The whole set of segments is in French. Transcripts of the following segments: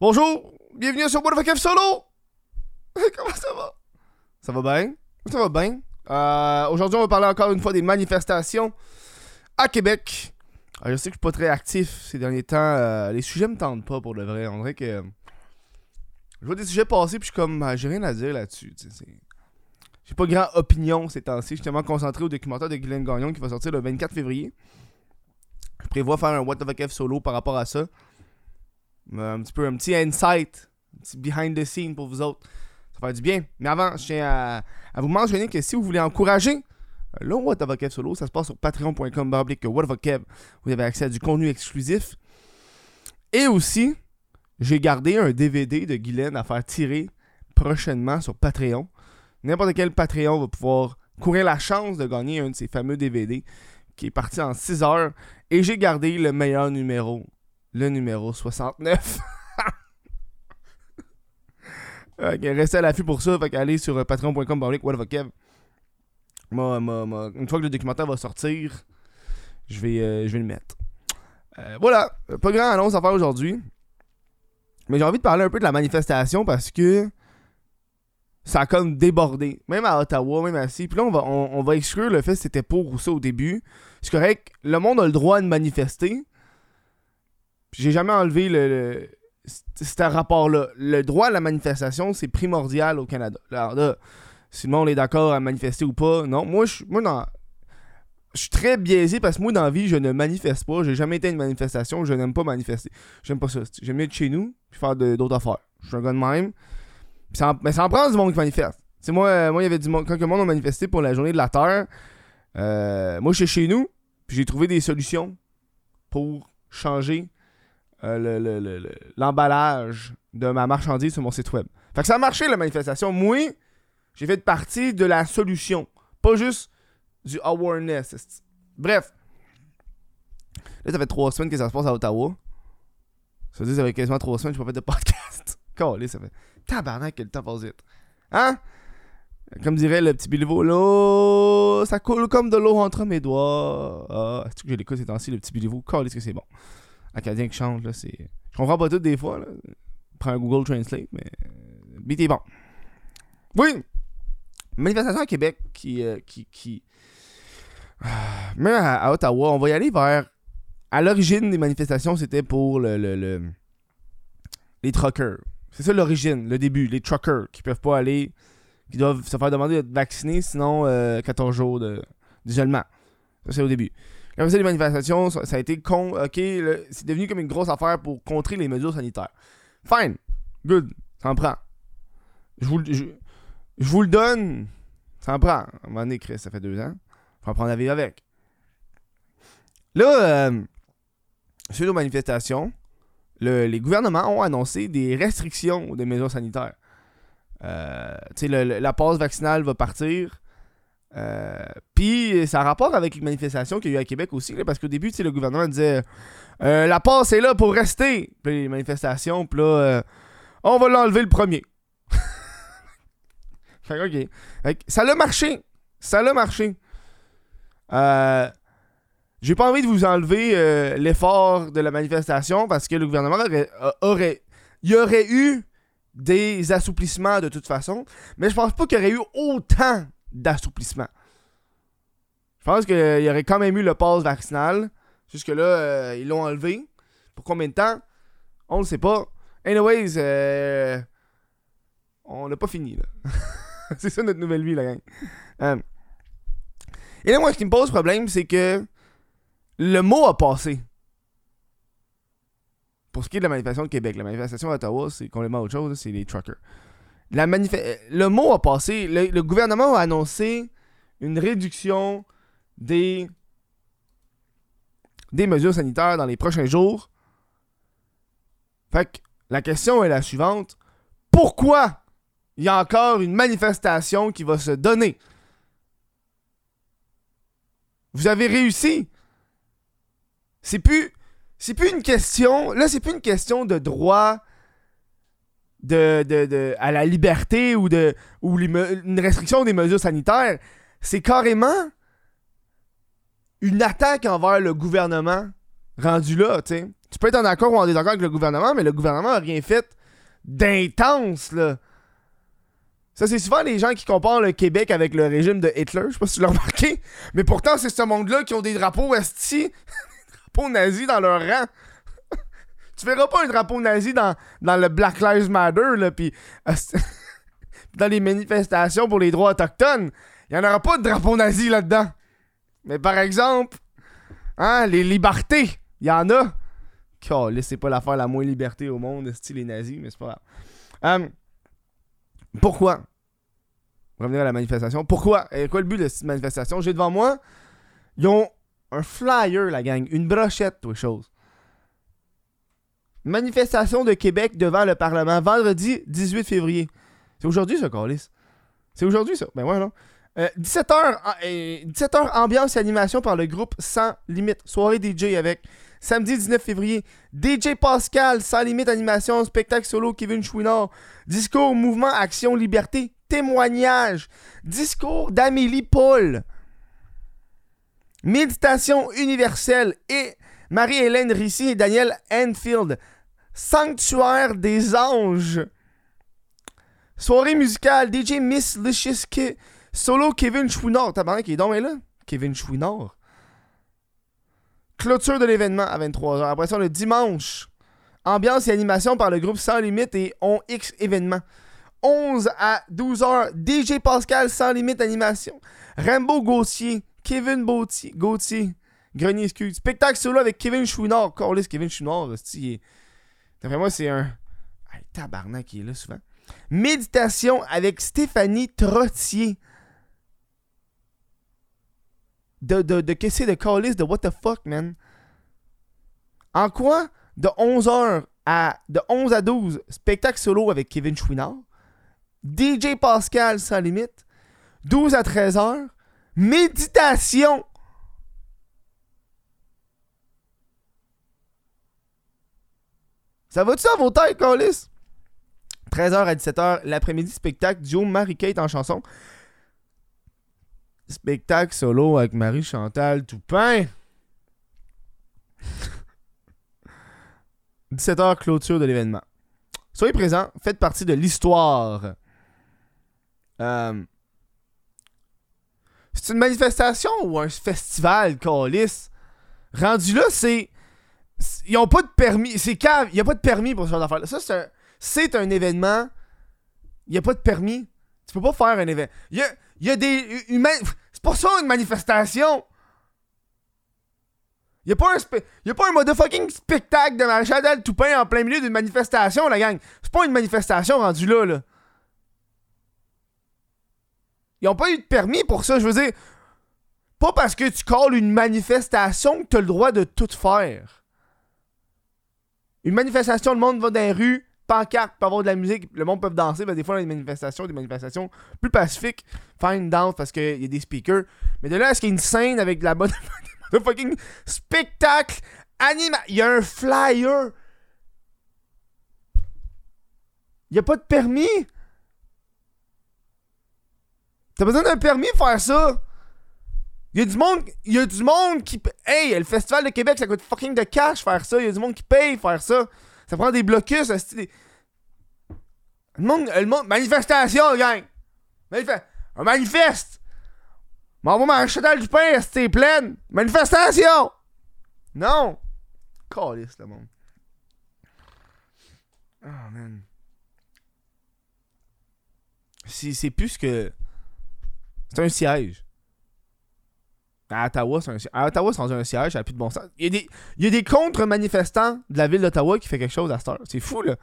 Bonjour, bienvenue sur What Fuck Solo! Comment ça va? Ça va bien? Ça va bien. Euh, Aujourd'hui, on va parler encore une fois des manifestations à Québec. Euh, je sais que je suis pas très actif ces derniers temps. euh, les sujets me tentent pas pour le vrai. On dirait que. Je vois des sujets passer puis je suis comme. ah, J'ai rien à dire là-dessus. J'ai pas grand opinion ces temps-ci. Je suis tellement concentré au documentaire de Guylaine Gagnon qui va sortir le 24 février. Je prévois faire un What the Fuck solo par rapport à ça. Euh, Un petit peu un petit insight, un petit behind the scene pour vous autres. Ça va faire du bien. Mais avant, je tiens à, vous mentionner que si vous voulez encourager euh, le What Fuck solo, ça se passe sur patreon.com Kev. Vous avez accès à du contenu exclusif. Et aussi, j'ai gardé un DVD de Guylaine à faire tirer prochainement sur Patreon. N'importe quel Patreon va pouvoir courir la chance de gagner un de ces fameux DVD qui est parti en 6 heures. Et j'ai gardé le meilleur numéro, le numéro 69. Ok, restez à l'affût pour ça. Fait qu'allez sur euh, patreon.com une fois que le documentaire va sortir, je vais, euh, vais le mettre. Euh, voilà, pas grand annonce à faire aujourd'hui. Mais j'ai envie de parler un peu de la manifestation parce que ça a comme débordé. Même à Ottawa, même assis. Puis là, on va, on, on va exclure le fait que c'était pour ou ça au début. C'est correct, le monde a le droit de manifester. J'ai jamais enlevé le, ce rapport-là. Le droit à la manifestation, c'est primordial au Canada. Alors là, si le monde est d'accord à manifester ou pas, non. Moi, je moi, dans- je suis très biaisé parce que moi, dans la vie, je ne manifeste pas. J'ai jamais été à une manifestation. Je n'aime pas manifester. J'aime pas ça. J'aime mieux être chez nous puis faire d'autres affaires. Je suis un gars de même. Mais ça en prend du monde qui manifeste. C'est moi, moi, il y avait du monde. Quand le monde a manifesté pour la journée de la Terre, euh, moi, je suis chez nous. Puis j'ai trouvé des solutions pour changer euh, le- le- le- le- l'emballage de ma marchandise sur mon site web. Fait que ça a marché la manifestation. Moi, j'ai fait partie de la solution. Pas juste du awareness. Bref. Là, ça fait trois semaines que ça se passe à Ottawa. Ça veut dire que ça fait quasiment trois semaines que je pas fait de podcast. Calé, ça fait tabarnak que le temps passe vite. Hein? Comme dirait le petit Biliveau, là, ça coule comme de l'eau entre mes doigts. Ah, est-ce que j'ai l'écoute ces temps-ci, le petit Biliveau? Calé, que c'est bon. Acadien qui chante, là, c'est. Je comprends pas tout des fois, là. Prends un Google Translate, mais. euh, beat est bon. Oui! Manifestation à Québec qui. euh, qui, qui... Ah, Même à, Ottawa, on va y aller vers. À l'origine des manifestations, c'était pour le, le- le- les truckers. C'est ça l'origine, le début. Les truckers qui peuvent pas aller. qui doivent se faire demander d'être vaccinés, sinon euh, 14 jours de- d'isolement. Ça, c'est au début. Après ça, les manifestations, ça, a été con. Ok, c'est devenu comme une grosse affaire pour contrer les mesures sanitaires. Fine. Good. Ça en prend. Je vous, le- donne. Ça en prend. À un moment donné, Chris, ça fait deux ans. Faut apprendre à vivre avec. Là, euh, suite aux manifestations, le- les gouvernements ont annoncé des restrictions des mesures sanitaires. Euh, la passe vaccinale va partir. Euh, Puis ça a rapport avec les manifestations qu'il y a eu à Québec aussi, parce qu'au début, le gouvernement disait euh, La passe est là pour rester. Puis les manifestations, puis là, euh, on va l'enlever le premier. ça l'a marché. Ça l'a marché. Euh, J'ai pas envie de vous enlever l'effort de la manifestation parce que le gouvernement aurait. Il y aurait eu des assouplissements de toute façon, mais je pense pas qu'il y aurait eu autant d'assouplissement. Je pense qu'il y aurait quand même eu le pass vaccinal. Jusque-là, euh, ils l'ont enlevé. Pour combien de temps? On le sait pas. Anyways, euh, on n'a pas fini. là. c'est ça notre nouvelle vie, la gang. Euh, et là, moi, ce qui me pose problème, c'est que le mot a passé. Pour ce qui est de la manifestation de Québec, la manifestation à Ottawa, c'est complètement autre chose, c'est les truckers. La le mot a passé. Le, le gouvernement a annoncé une réduction des, des mesures sanitaires dans les prochains jours. Fait que la question est la suivante. Pourquoi il y a encore une manifestation qui va se donner? Vous avez réussi. C'est plus. C'est plus une question. Là, c'est plus une question de droit de, à la liberté ou de ou une restriction des mesures sanitaires. C'est carrément une attaque envers le gouvernement rendu là, tu sais. Tu peux être en accord ou en désaccord avec le gouvernement, mais le gouvernement a rien fait d'intense, là. Ça, c'est souvent les gens qui comparent le Québec avec le régime de Hitler. Je sais pas si tu l'as remarqué. Mais pourtant, c'est ce monde-là qui ont des drapeaux esti, des drapeaux nazis dans leur rang. Tu verras pas un drapeau nazi dans, dans le Black Lives Matter, là, pis dans les manifestations pour les droits autochtones. Il y en aura pas de drapeau nazi là-dedans. Mais par exemple, hein, les libertés, il y en a. Oh, c'est pas l'affaire la moins liberté au monde, style les nazis, mais c'est pas grave. Euh, pourquoi? Revenir à la manifestation. Pourquoi? Et quoi le but de cette manifestation? J'ai devant moi, ils ont un flyer, la gang, une brochette, tout chose. Manifestation de Québec devant le Parlement, vendredi 18 février. C'est aujourd'hui, ça, Carlis. C'est aujourd'hui, ça. Ben ouais, non. 17h, euh, 17h, ambiance et animation par le groupe Sans Limite. Soirée DJ avec Samedi 19 février, DJ Pascal, Sans Limite Animation, spectacle solo Kevin Chouinard, discours Mouvement Action Liberté, témoignage, discours d'Amélie Paul, méditation universelle et Marie-Hélène Rissy et Daniel Enfield, Sanctuaire des Anges, soirée musicale, DJ Miss Licious, solo Kevin Chouinard, t'as qui est là? Kevin Chouinard. Clôture de l'événement à 23h. Après ça, le dimanche, ambiance et animation par le groupe Sans Limite et On X événement. 11 à 12h, DJ Pascal Sans Limite Animation. Rambo Gauthier, Kevin Gauthier Grenier Excuse. Spectacle solo avec Kevin Chouinard. Corlis Kevin Chouinard, D'après moi, c'est un. Hey, tabarnak qui est là souvent. Méditation avec Stéphanie Trottier de, de, de qu'est-ce de Callis, de what the fuck, man? En quoi, de 11h à, de 11 à 12, spectacle solo avec Kevin Chouinard, DJ Pascal sans limite, 12 à 13h, méditation. Ça va-tu à vos têtes, Callis? 13h à 17h, l'après-midi, spectacle, duo Marie-Kate en chanson. Spectacle solo avec Marie-Chantal Toupin. 17h, clôture de l'événement. Soyez présents, faites partie de l'histoire. Euh, c'est une manifestation ou un festival, Calis? Rendu là, c'est. Ils ont pas de permis. C'est cave. Il n'y a pas de permis pour ce genre d'affaires. Ça, c'est un, événement. Il n'y a pas de permis. Tu peux pas faire un événement. Il y a, il a des. C'est pour ça une manifestation! Y'a pas un a pas un motherfucking spectacle de Maréchal Toupin en plein milieu d'une manifestation, la gang. C'est pas une manifestation rendue là, là. Ils ont pas eu de permis pour ça, je veux dire. Pas parce que tu calls une manifestation que t'as le droit de tout faire. Une manifestation, le monde va dans les rues, pancarte, peut avoir de la musique, le monde peut danser, mais des fois, dans les manifestations, des manifestations plus pacifiques, fine dance parce qu'il y a des speakers. Mais de là, est-ce qu'il y a une scène avec de la bonne fucking spectacle anima. Il y a un flyer. Il n'y a pas de permis. T'as besoin d'un permis pour faire ça? Il y a du monde, y a du monde qui hey, le festival de Québec ça coûte fucking de cash faire ça, il y a du monde qui paye faire ça. Ça prend des blocus, des... Le monde, le monde. Manifestation, gang! Manifeste. Un manifeste! M'envoie ma chenal du pain, c'est pleine! Manifestation! Non! Calice, le monde. Oh, man. C'est plus que. C'est un siège. À Ottawa, c'est un. À Ottawa, c'est un siège, ça n'a plus de bon sens. Il y a des, y a des contre-manifestants de la ville d'Ottawa qui fait quelque chose à cette heure. C'est fou, là.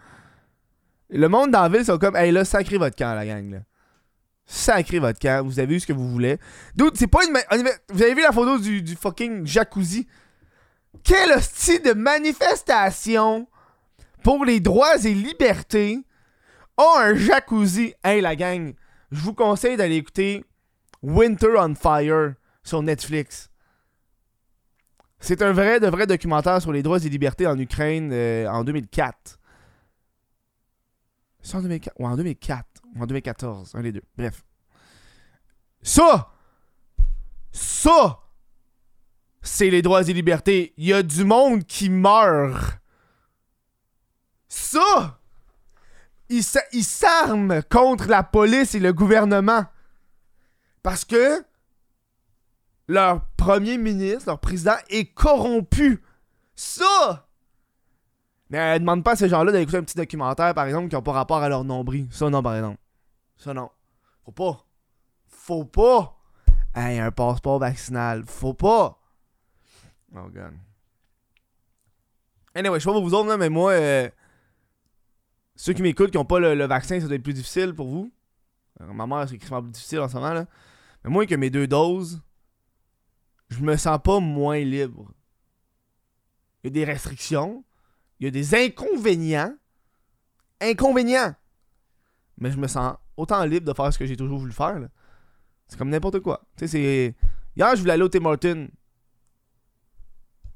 Le monde dans la ville sont comme, hey là, sacrez votre camp, la gang, là. Sacrez votre camp, vous avez vu ce que vous voulez. Dude, c'est pas une. Vous avez vu la photo du, du fucking jacuzzi? Quel style de manifestation pour les droits et libertés a un jacuzzi? Hey, la gang, je vous conseille d'aller écouter Winter on Fire sur Netflix. C'est un vrai, de vrai documentaire sur les droits et libertés en Ukraine euh, en 2004. C'est en 2004 ou en 2004 ou en 2014, un des deux. Bref. Ça! Ça! c'est les droits et libertés. Il y a du monde qui meurt. Ça, ils s'arment contre la police et le gouvernement. Parce que leur premier ministre, leur président est corrompu. Ça! Mais elle demande pas à ces gens-là d'écouter un petit documentaire, par exemple, qui n'a pas rapport à leur nombril. Ça, non, par exemple. Ça, non. Faut pas. Faut pas. Hey, un passeport vaccinal. Faut pas. Oh, God. Anyway, je sais pas pour vous autres, mais moi, euh, ceux qui m'écoutent qui n'ont pas le, vaccin, ça doit être plus difficile pour vous. Euh, ma mère, c'est extrêmement plus difficile en ce moment, là. Mais moi, que mes deux doses, je me sens pas moins libre. Il y a des restrictions, il y a des inconvénients. Inconvénients! Mais je me sens autant libre de faire ce que j'ai toujours voulu faire. C'est comme n'importe quoi. Tu sais, c'est. Hier, je voulais aller au Tim Hortons.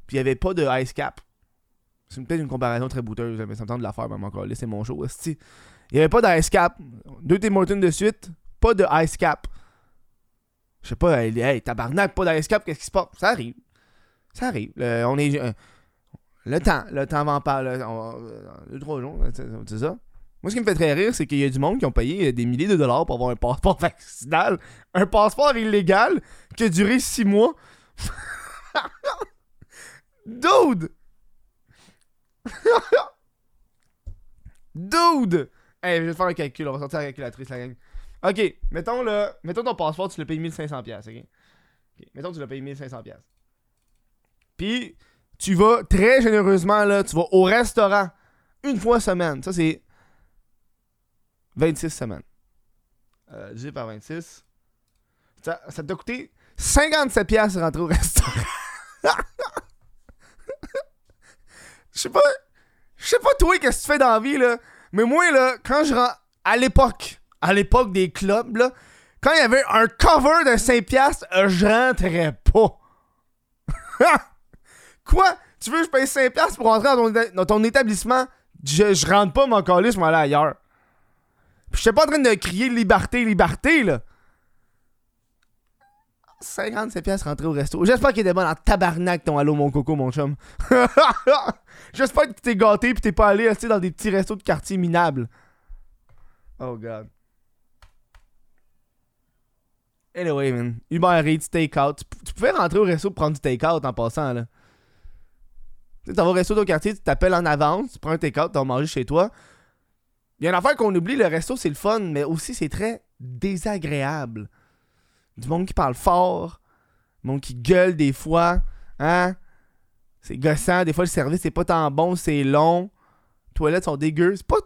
Puis il n'y avait pas de ice cap. C'est peut-être une comparaison très bouteuse, mais ça me tente de la faire, même encore. Laissez mon show. Il n'y avait pas d'ice cap. Deux Tim Hortons de suite, pas de ice cap. Je sais pas, hey, tabarnak, pas d'ice cap, qu'est-ce qui se passe? Ça arrive. Ça arrive. on est. Euh, le temps, le temps va en parler. Deux, trois jours, c'est ça. Moi, ce qui me fait très rire, c'est qu'il y a du monde qui ont payé des milliers de dollars pour avoir un passeport vaccinal. Un passeport illégal qui a duré six mois. Dude! Dude! Hey, je vais faire un calcul, on va sortir la calculatrice, la gang. Ok, mettons, le, mettons ton passeport, tu l'as payé 1500$, ok? ok? Mettons, tu l'as payé 1500$. Puis, tu vas très généreusement, là, tu vas au restaurant une fois semaine. Ça, c'est 26 semaines. Euh, divisé par 26. Ça, ça t'a coûté 57$ de rentrer au restaurant. Je sais pas. Je sais pas toi qu'est-ce que tu fais dans la vie, là. Mais moi, là, quand je rentre. À l'époque, à l'époque des clubs, là, quand il y avait un cover de 5$, euh, je rentrais pas. Quoi? Tu veux que je paye 5$ pour rentrer dans ton, établissement? Je, je rentre pas mon colis, je m'en aller ailleurs. Je suis pas en train de crier liberté, liberté, là. 57 pièces rentrer au resto. J'espère qu'il était bon en tabarnak ton Allô mon coco mon chum. J'espère que t'es gâté pis t'es pas allé rester dans des petits restos de quartier minables. Oh god. Anyway, man. Uber Eats, take-out. Tu pouvais rentrer au resto pour prendre du take-out en passant, là. Tu vas au resto de quartier, tu t'appelles en avance, tu prends un take-out, tu vas manger chez toi. Il y a une affaire qu'on oublie, le resto c'est le fun, mais aussi c'est très désagréable. Du monde qui parle fort, du monde qui gueule des fois, hein? C'est gossant, des fois le service c'est pas tant bon, c'est long. Les toilettes sont dégueu. C'est pas,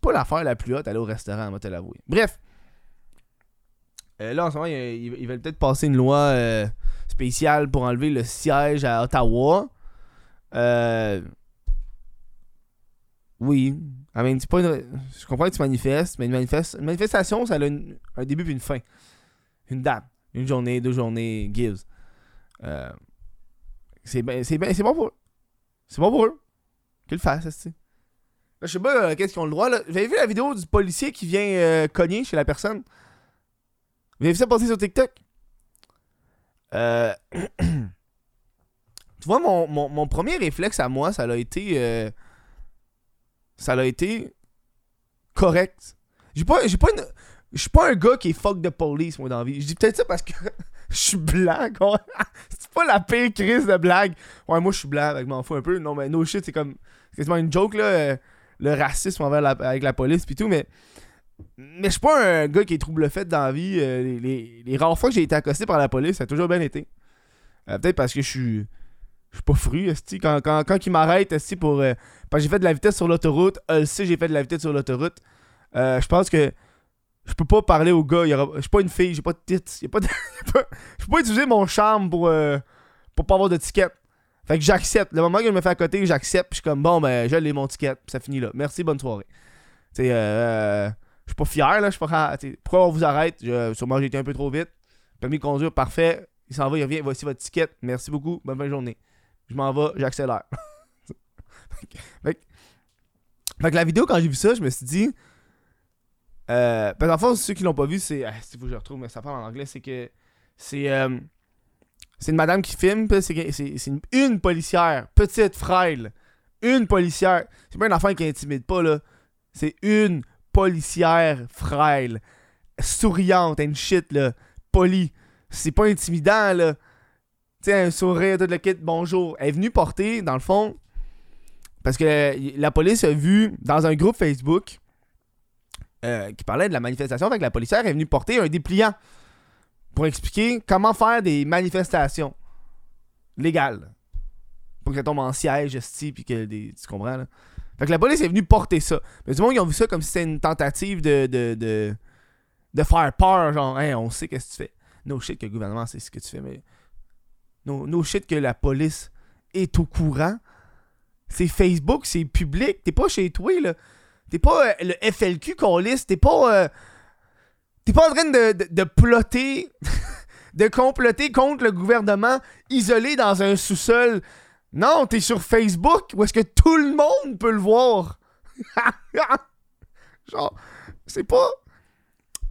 pas l'affaire la plus haute aller au restaurant, va te l'avouer. Bref. Euh, là en ce moment, ils, veulent peut-être passer une loi euh, spéciale pour enlever le siège à Ottawa. Euh, oui. pas Je comprends que tu manifestes, mais une, manifestation, ça a un début puis une fin. Une date. Une journée, deux journées, gives. Euh, c'est ben, ben, bon pour eux. C'est bon pour eux. Qu'ils le fassent, tu je sais pas euh, qu'est-ce qu'ils ont le droit. J'avais vu la vidéo du policier qui vient cogner chez la personne? Vous avez vu ça passer sur TikTok? Euh. tu vois, mon, mon, premier réflexe à moi, ça a été. Euh, ça a été correct. J'ai pas, j'ai pas une. Je suis pas un gars qui est fuck de police, moi, dans la vie. Je dis peut-être ça parce que je suis blanc, c'est pas la pire crise de blague. Ouais, moi, je suis blanc, je m'en fous un peu. Non, mais no shit, c'est comme. C'est quasiment une joke, là. Euh, le racisme envers avec la police, pis tout, mais. Mais je suis pas un gars qui est trouble fait dans la vie. Euh, les, rares fois que j'ai été accosté par la police, ça a toujours bien été. Euh, peut-être parce que je suis. Je suis pas fru, quand, quand, quand ils m'arrêtent, pour. parce que j'ai fait de la vitesse sur l'autoroute, euh, si j'ai fait de la vitesse sur l'autoroute. je pense que je peux pas parler au gars. Je suis pas une fille, j'ai pas de je peux pas utiliser mon charme pour, euh, pour pas avoir de ticket. Fait que j'accepte. Le moment que je me fais à côté, j'accepte. Je suis comme bon, ben, j'ai mon ticket. Ça finit là. Merci, bonne soirée. Tu euh, je suis pas fier, là. Je pas. Pourquoi on vous arrête? Je, Sûrement, j'ai été un peu trop vite. Permis de conduire, parfait. Il s'en va, il revient. Voici votre ticket. Merci beaucoup. Bonne fin de journée. Je m'en vais, j'accélère. fait, que la vidéo, quand j'ai vu ça, je me suis dit euh, parce qu'en fait, ceux qui l'ont pas vu, c'est. Ah, faut que je retrouve, mais ça parle en anglais. C'est que. C'est. Euh, C'est une madame qui filme, c'est une policière, petite, frêle. Une policière. C'est pas une enfant qui intimide pas, là. C'est une policière frêle. Souriante, une shit, là. Polie. C'est pas intimidant, là. Tu un sourire, tout le kit, bonjour. Elle est venue porter, dans le fond, parce que la police a vu dans un groupe Facebook euh, qui parlait de la manifestation, fait la policière est venue porter un dépliant pour expliquer comment faire des manifestations légales. Pour que tombe en siège, esti, puis que. Tu comprends, là? Fait que la police est venue porter ça. Mais du monde, ils ont vu ça comme si c'était une tentative de. de, de, de faire peur, genre, on sait qu'est-ce que tu fais. No shit que le gouvernement sait ce que tu fais, mais. No shit que la police est au courant. C'est Facebook, c'est public. T'es pas chez toi, là. T'es pas euh, le FLQ qu'on liste. T'es pas. euh, T'es pas en train de, de, de plotter, de comploter contre le gouvernement isolé dans un sous-sol. Non, t'es sur Facebook où est-ce que tout le monde peut le voir? Genre, c'est pas.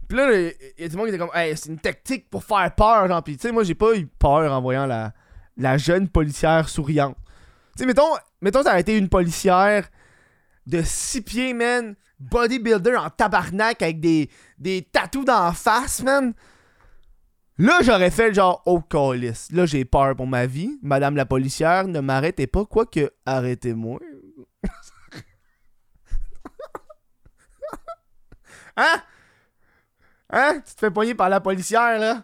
Puis là, il y a du monde qui était comme, c'est une tactique pour faire peur, genre. Puis tu sais, moi, j'ai pas eu peur en voyant la, la jeune policière souriante. Tu sais, mettons, mettons, ça été une policière de 6 pieds, man, bodybuilder en tabarnak avec des, des tatous dans la face, man. Là, j'aurais fait genre, oh, calice. Là, j'ai peur pour ma vie. Madame la policière, ne m'arrêtez pas, quoique, arrêtez-moi. hein? Hein? Tu te fais poigner par la policière, là?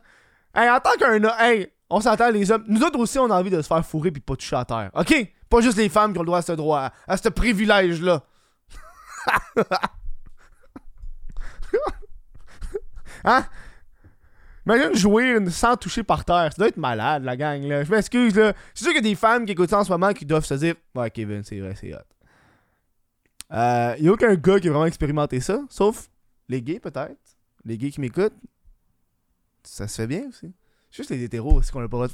Hey, en tant qu'un hey, on s'entend, les hommes. Nous autres aussi, on a envie de se faire fourrer puis pas toucher à terre. OK? Pas juste les femmes qui ont le droit à ce droit, à ce privilège-là. hein? Imagine jouer sans toucher par terre. Ça doit être malade, la gang, là. Je m'excuse, là. C'est sûr qu'il y a des femmes qui écoutent ça en ce moment qui doivent se dire Ouais, Kevin, c'est vrai, c'est hot. Euh, y a aucun gars qui a vraiment expérimenté ça, sauf les gays, peut-être. Les gays qui m'écoutent. Ça se fait bien aussi. Juste les hétéros, c'est qu'on a pas le droit de.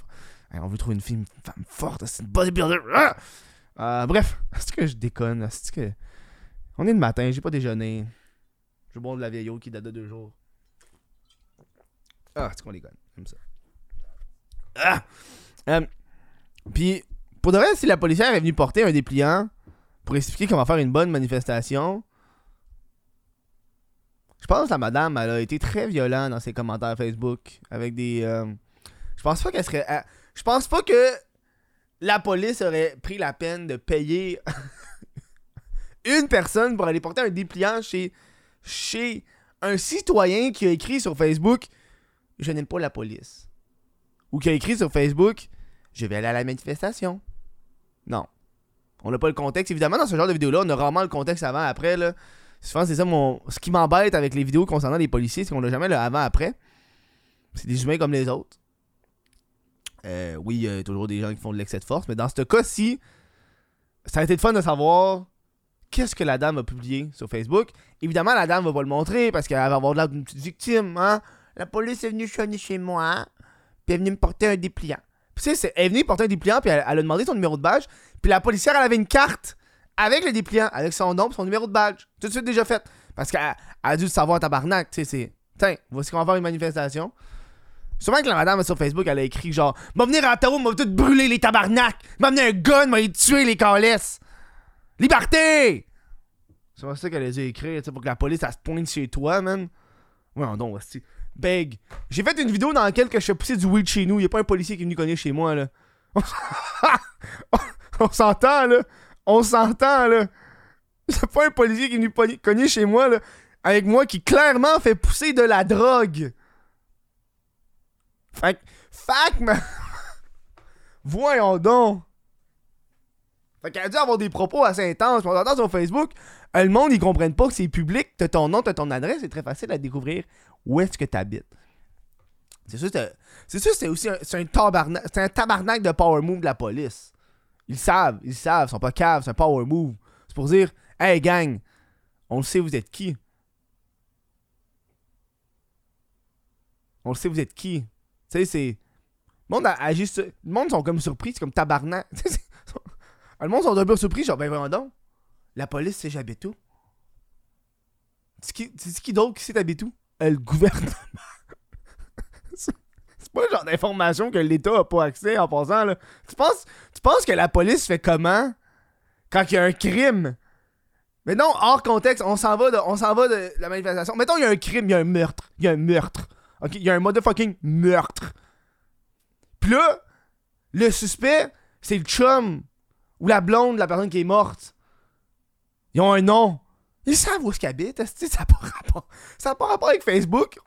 Hey, on veut trouver une fille, femme forte, c'est une bodybuilder. Ah! Euh, bref, c'est que je déconne. C'est que. On est le matin, j'ai pas déjeuné. Je bois de la vieille eau qui date de deux jours. Ah, c'est qu'on déconne. Comme ça. Ah! Euh, Puis, pour de vrai, si la policière est venue porter un dépliant pour expliquer comment faire une bonne manifestation, je pense que la madame, elle a été très violente dans ses commentaires Facebook. Avec des. euh, je pense pas qu'elle serait. euh, je pense pas que la police aurait pris la peine de payer une personne pour aller porter un dépliant chez, chez un citoyen qui a écrit sur Facebook Je n'aime pas la police. Ou qui a écrit sur Facebook Je vais aller à la manifestation. Non. On n'a pas le contexte. Évidemment, dans ce genre de vidéo-là, on a rarement le contexte avant-après. là. Souvent, c'est ça mon. Ce qui m'embête avec les vidéos concernant les policiers, c'est qu'on n'a jamais le avant-après. C'est des humains comme les autres. Euh, oui, il y a toujours des gens qui font de l'excès de force, mais dans ce cas-ci, ça a été le fun de savoir qu'est-ce que la dame a publié sur Facebook. Évidemment, la dame va pas le montrer parce qu'elle va avoir de l'air d'une petite victime. Hein? La police est venue chez moi, puis elle est venue me porter un dépliant. Tu sais, elle est venue porter un dépliant, puis elle, a demandé son numéro de badge. Puis la policière, elle avait une carte avec le dépliant, avec son nom, son numéro de badge. Tout de suite déjà fait. Parce qu'elle elle a dû le savoir tabarnak. Tu sais, c'est. Tiens, voici qu'on va faire une manifestation. Sûrement que la madame sur Facebook, elle a écrit genre M'a venir à Ottawa, m'a tout brûler les tabarnak! M'a venir un gun, m'a tuer les calices! Liberté! C'est ça qu'elle a dû écrire, tu sais, pour que la police, elle se pointe chez toi, man. Ouais, non, hostie. J'ai fait une vidéo dans laquelle que je fais pousser du weed chez nous. Y'a pas un policier qui est venu cogner chez moi, là. On s'entend, là. On s'entend, là. Y'a pas un policier qui est venu cogner chez moi, là. Avec moi qui clairement fait pousser de la drogue. Fait que, fac. Voyons donc. Fait qu'elle a dû avoir des propos assez intenses. On entend sur Facebook, euh, le monde, ils comprennent pas que c'est public. T'as ton nom, t'as ton adresse, c'est très facile à découvrir où est-ce que t'habites. C'est sûr, c'est aussi un, un un de power move de la police. Ils savent, ils savent, ils sont pas caves, c'est un power move. C'est pour dire, hey gang, on le sait, vous êtes qui? On le sait, vous êtes qui? Tu sais, c'est. Le monde agit Le monde sont comme surpris, c'est comme tabarnak. C'est- le monde sont un peu surpris, genre, ben voyons donc. La police sait j'habite où. C'est qui, c'est qui d'autre qui sait t'habite où? Euh, le gouvernement. c'est c'est C'est pas le genre d'information que l'État a pas accès en passant, là. Tu penses, tu penses que la police fait comment quand il y a un crime? Mais non, hors contexte, on s'en va de, on s'en va de la manifestation. Mettons, il y a un crime, il y a un meurtre. Il y a un meurtre. Ok, il y a un motherfucking meurtre. Puis là, le suspect, c'est le chum ou la blonde de la personne qui est morte. Ils ont un nom. Ils savent où est-ce qu'ils habitent. Ça n'a pas rapport? Ça pas rapport avec Facebook?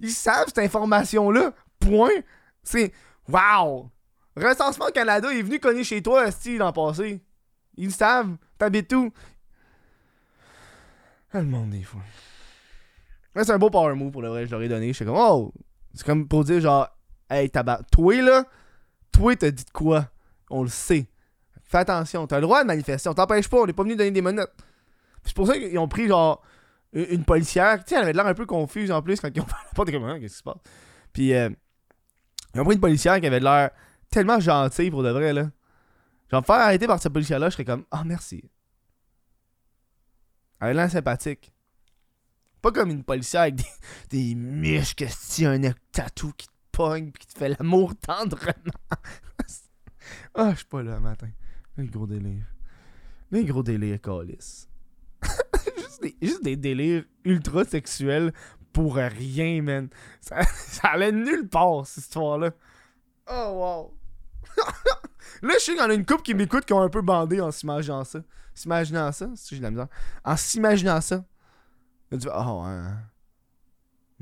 ils savent cette information-là. Point. C'est. Wow! Recensement Canada est venu cogner chez toi, Esti, l'an passé? Ils savent. T'habites où? Ah, le monde, des fois. C'est un beau power move pour le vrai, je leur ai donné. Je suis comme, oh! C'est comme pour dire, genre, hey, tabac. Toi, là, toi, t'as dit de quoi? On le sait. Fais attention. T'as le droit de manifester. On t'empêche pas. On est pas venu donner des menottes. C'est pour ça qu'ils ont pris, genre, une policière. Tu sais, elle avait l'air un peu confuse en plus quand ils ont fait la porte. Qu'est-ce qui se passe? Puis, euh, ils ont pris une policière qui avait l'air tellement gentille pour de vrai, là. Genre, me faire arrêter par cette policière-là, je serais comme, ah, oh, merci. Elle a l'air sympathique. Pas comme une policière avec des, des muscles, un tatou qui te pogne pis qui te fait l'amour tendrement. ah, je suis pas là matin. Un gros délire. Un gros délire, Calis. juste, des, délires ultra sexuels pour rien, man. Ça, allait nulle part, cette histoire-là. Oh, wow. Là, je sais qu'il a une couple qui m'écoute qui ont un peu bandé en s'imaginant ça. S'imaginant ça, si j'ai de la misère. En s'imaginant ça. Il dit, oh, hein.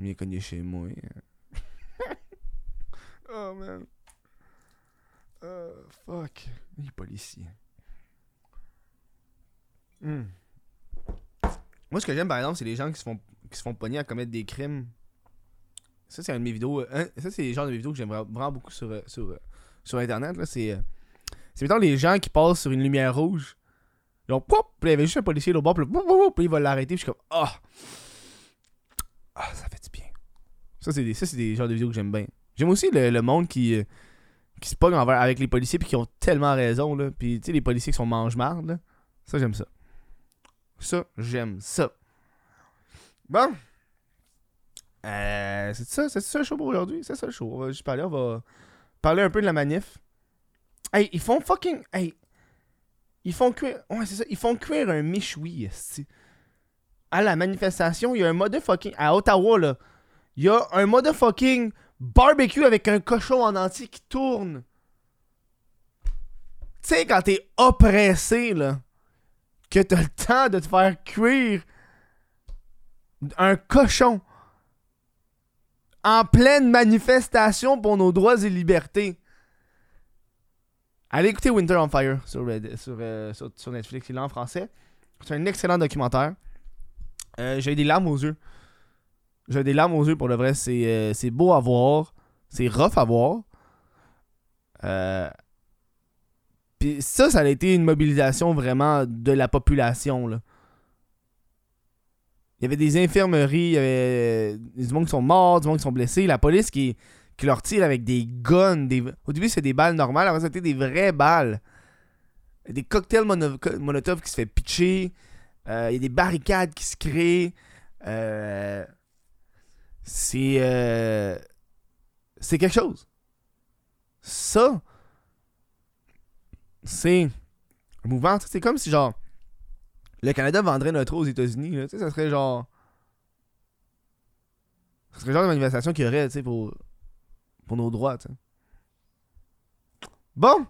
Est connu chez moi. oh, man. Oh, fuck. Il est. Hmm. Moi, ce que j'aime, par exemple, c'est les gens qui se font, qui se font pogner à commettre des crimes. Ça, c'est une de mes vidéos. Hein, ça, c'est les genres de vidéos que j'aime vraiment beaucoup sur, euh, sur, euh, sur Internet. C'est, euh, c'est mettons les gens qui passent sur une lumière rouge. Ils ont pop, puis il y avait juste un policier bord, puis, puis il va l'arrêter, puis je suis comme ah. Ah, ça fait du bien. Ça, c'est des, des genres de vidéos que j'aime bien. J'aime aussi le, le monde qui, qui se pogne avec les policiers, puis qui ont tellement raison, là. Puis, tu sais, les policiers qui sont mange-marde. Ça, j'aime ça. Ça, j'aime ça. Bon. Euh, c'est ça, c'est ça le show pour aujourd'hui. C'est ça le show. On va juste parler, on va parler un peu de la manif. Hey, ils font fucking. Hey. Ils font cuire. Ouais, c'est ça. Ils font cuire un michoui, À la manifestation, il y a un motherfucking. À Ottawa, là. Il y a un motherfucking barbecue avec un cochon en entier qui tourne. Tu sais, quand t'es oppressé, là que t'as le temps de te faire cuire un cochon en pleine manifestation pour nos droits et libertés. Allez écouter Winter on Fire sur, euh, Netflix, il est en français. C'est un excellent documentaire. Euh, j'ai des larmes aux yeux. J'ai des larmes aux yeux pour le vrai. C'est euh, beau à voir. C'est rough à voir. Euh, puis ça, ça a été une mobilisation vraiment de la population. Là. Il y avait des infirmeries, il y avait des gens qui sont morts, des gens qui sont blessés. La police qui, qui leur tire avec des guns. Des... Au début, c'est des balles normales, après, c'était des vraies balles. Des cocktails mono Molotov qui se fait pitcher. Euh, il y a des barricades qui se créent. Euh, c'est. Euh, c'est quelque chose. Ça, c'est un mouvement. C'est comme si, genre, le Canada vendrait notre eau aux États-Unis. Tu sais, ça serait genre. Ça serait genre de manifestation qu'il y aurait, tu sais, pour, pour nos droits. Bon!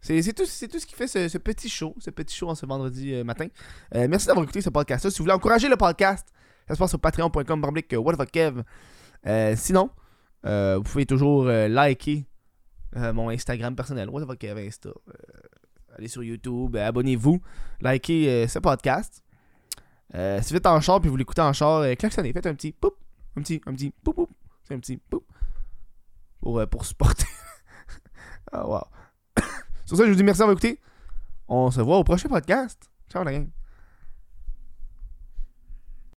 C'est tout, tout ce qui fait ce, petit show, ce petit show en ce vendredi euh, matin. Euh, merci d'avoir écouté ce podcast-là. Si vous voulez encourager le podcast, ça se passe sur patreon.com, public, Kev. Euh, sinon, vous pouvez toujours liker euh, mon Instagram personnel, What Insta. Euh, allez sur YouTube, euh, abonnez-vous, likez ce podcast. si vous êtes en char puis vous l'écoutez en char, klaxonnez, faites un petit poup, un petit, un petit poup poup, c'est un petit poup pour, pour supporter. ah wow. Sur ça, je vous dis merci d'avoir écouté. On se voit au prochain podcast. Ciao la gang.